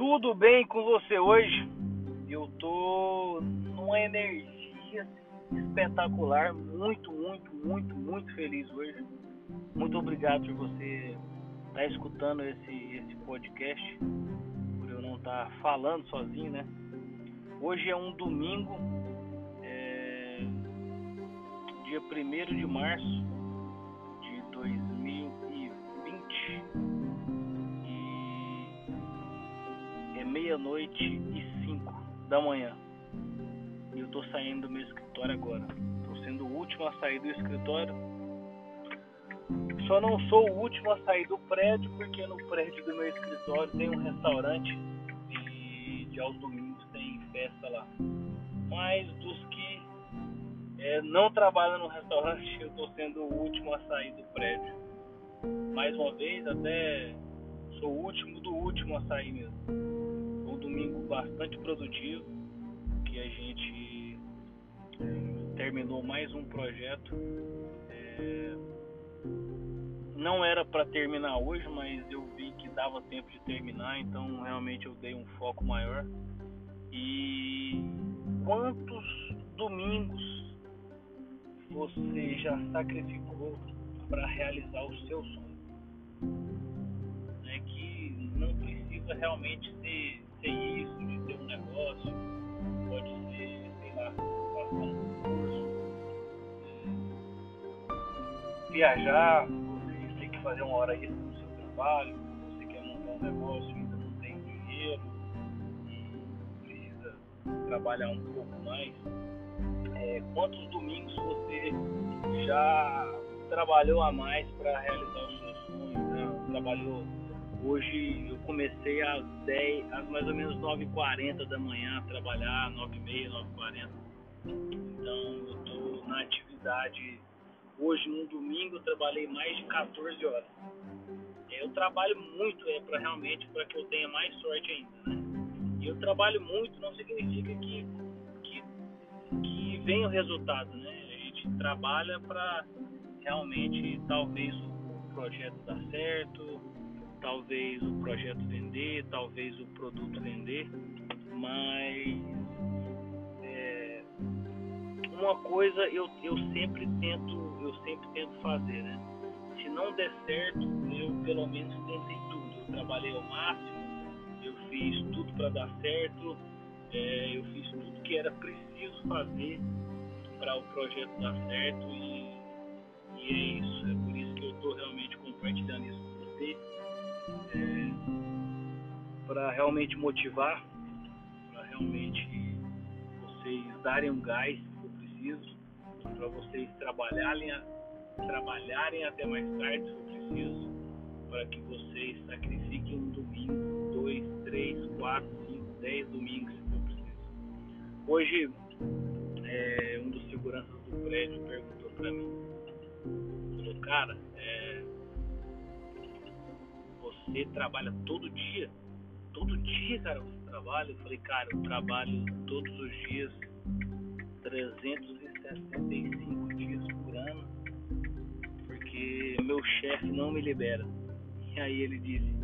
Tudo bem com você hoje? Eu tô numa energia espetacular, muito, muito, muito, muito feliz hoje. Muito obrigado por você estar tá escutando esse, esse podcast, por eu não estar tá falando sozinho, né? Hoje é um domingo, é, dia 1 de março e é meia-noite e cinco da manhã. E eu tô saindo do meu escritório agora. Tô sendo o último a sair do escritório. Só não sou o último a sair do prédio, porque no prédio do meu escritório tem um restaurante e de aos domingos tem festa lá. Mas dos que é, não trabalham no restaurante, eu tô sendo o último a sair do prédio. Mais uma vez, até sou o último do último a sair mesmo. Domingo bastante produtivo, que a gente é, terminou mais um projeto. É, não era para terminar hoje, mas eu vi que dava tempo de terminar, então realmente eu dei um foco maior. E quantos domingos você já sacrificou para realizar o seu sonho? É que não precisa realmente ser, ser isso, de ter um negócio, pode ser, sei lá, passar um curso, é, viajar, você tem que fazer uma hora extra no seu trabalho, você quer montar um negócio ainda não tem dinheiro e precisa trabalhar um pouco mais. É, quantos domingos você já trabalhou a mais para realizar os seus sonhos? Né? Trabalhou Hoje eu comecei às 10, às mais ou menos 9h40 da manhã a trabalhar, 9h30, 9h40. Então eu estou na atividade. Hoje, num domingo, eu trabalhei mais de 14 horas. Eu trabalho muito é para realmente para que eu tenha mais sorte ainda, né? E eu trabalho muito não significa que, que, que venha o resultado, né? A gente trabalha para realmente talvez o projeto dar certo, talvez o projeto vender, talvez o produto vender, mas é, uma coisa eu, eu sempre tento eu sempre tento fazer, né? Se não der certo, eu pelo menos tentei tudo. Eu trabalhei ao máximo, eu fiz tudo para dar certo, é, eu fiz tudo que era preciso fazer para o projeto dar certo e, e é isso. É por isso que eu estou realmente compartilhando isso com você para realmente motivar, para realmente vocês darem um gás se for preciso, para vocês trabalharem, trabalharem até mais tarde se for preciso, para que vocês sacrifiquem um domingo, dois, três, quatro, cinco, dez domingos se for preciso. Hoje, é, um dos seguranças do prédio perguntou para mim, falou, cara, é, você trabalha todo dia? Todo dia, cara, você trabalha? Eu falei, cara, eu trabalho todos os dias, 365 dias por ano, porque meu chefe não me libera. E aí ele disse,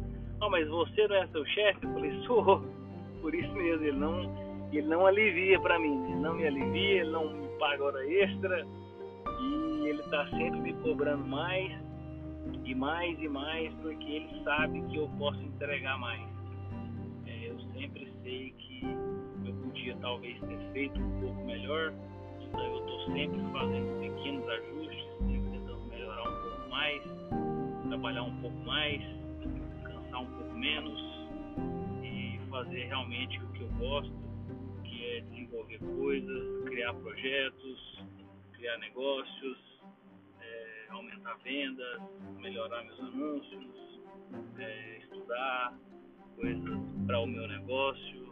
não, mas você não é seu chefe? Eu falei, sou. Por isso mesmo, ele não, ele não alivia para mim, ele não me alivia, ele não me paga hora extra e ele tá sempre me cobrando mais e mais e mais porque ele sabe que eu posso entregar mais. Talvez ter feito um pouco melhor, então eu estou sempre fazendo pequenos ajustes, sempre tentando melhorar um pouco mais, trabalhar um pouco mais, cansar um pouco menos e fazer realmente o que eu gosto, que é desenvolver coisas, criar projetos, criar negócios aumentar vendas, melhorar meus anúncios, é, estudar coisas para o meu negócio,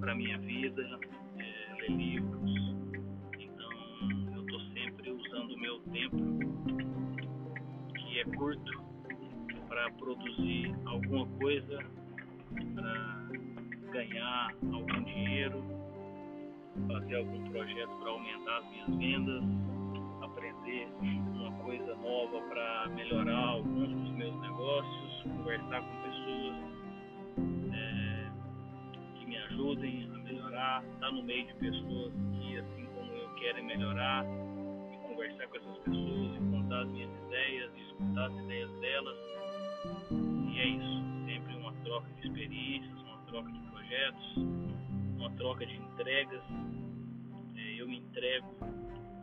para minha vida, é, ler livros. Então eu estou sempre usando o meu tempo, que é curto, para produzir alguma coisa, para ganhar algum dinheiro, fazer algum projeto para aumentar as minhas vendas, aprender coisa nova para melhorar alguns dos meus negócios, conversar com pessoas, é, ajudem a melhorar, estar tá no meio de pessoas que, assim como eu, querem melhorar, e conversar com essas pessoas, e contar as minhas ideias, e escutar as ideias delas. E é isso, sempre uma troca de experiências, uma troca de projetos, uma troca de entregas. É, eu me entrego,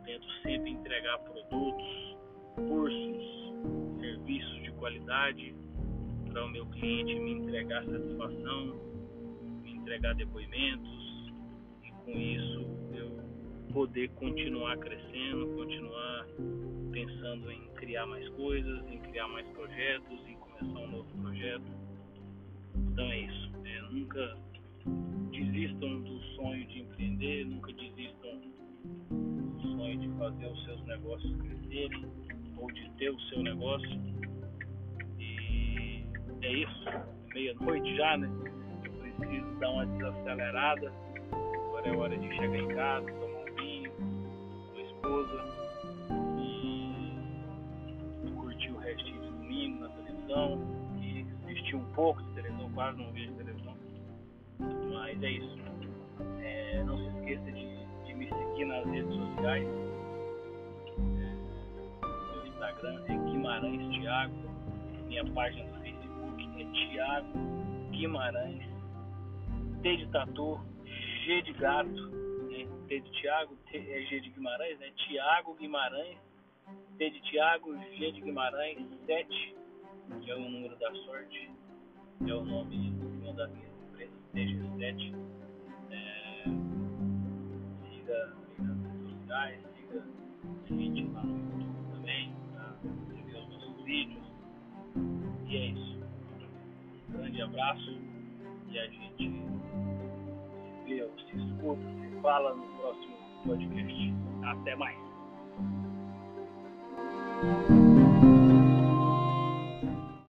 tento sempre entregar produtos, cursos, serviços de qualidade para o meu cliente me entregar satisfação, entregar depoimentos e com isso eu poder continuar crescendo, continuar pensando em criar mais coisas, em criar mais projetos, em começar um novo projeto. Então é isso. É, nunca desistam do sonho de empreender, nunca desistam do sonho de fazer os seus negócios crescerem ou de ter o seu negócio é isso, meia-noite já, né? Preciso dar uma desacelerada. Agora é hora de chegar em casa, tomar um vinho com a esposa e curtir o restinho de domingo na televisão e assistir um pouco de televisão, quase não vejo televisão. Mas é isso. É, não se esqueça de, de, me seguir nas redes sociais. É, meu Instagram é Guimarães Thiago, minha página do é Tiago Guimarães, T de Tatu, G de Gato, né? T de Tiago, é G de Guimarães, né? Tiago Guimarães, T de Tiago, G de Guimarães, 7, que é o número da sorte, é o nome de uma das minhas empresas, TG7. É, siga nas redes sociais, siga o vídeo lá no YouTube também, para ver os nossos vídeos. E é isso grande abraço e a gente se vê, ou se escuta, se fala no próximo podcast. Até mais.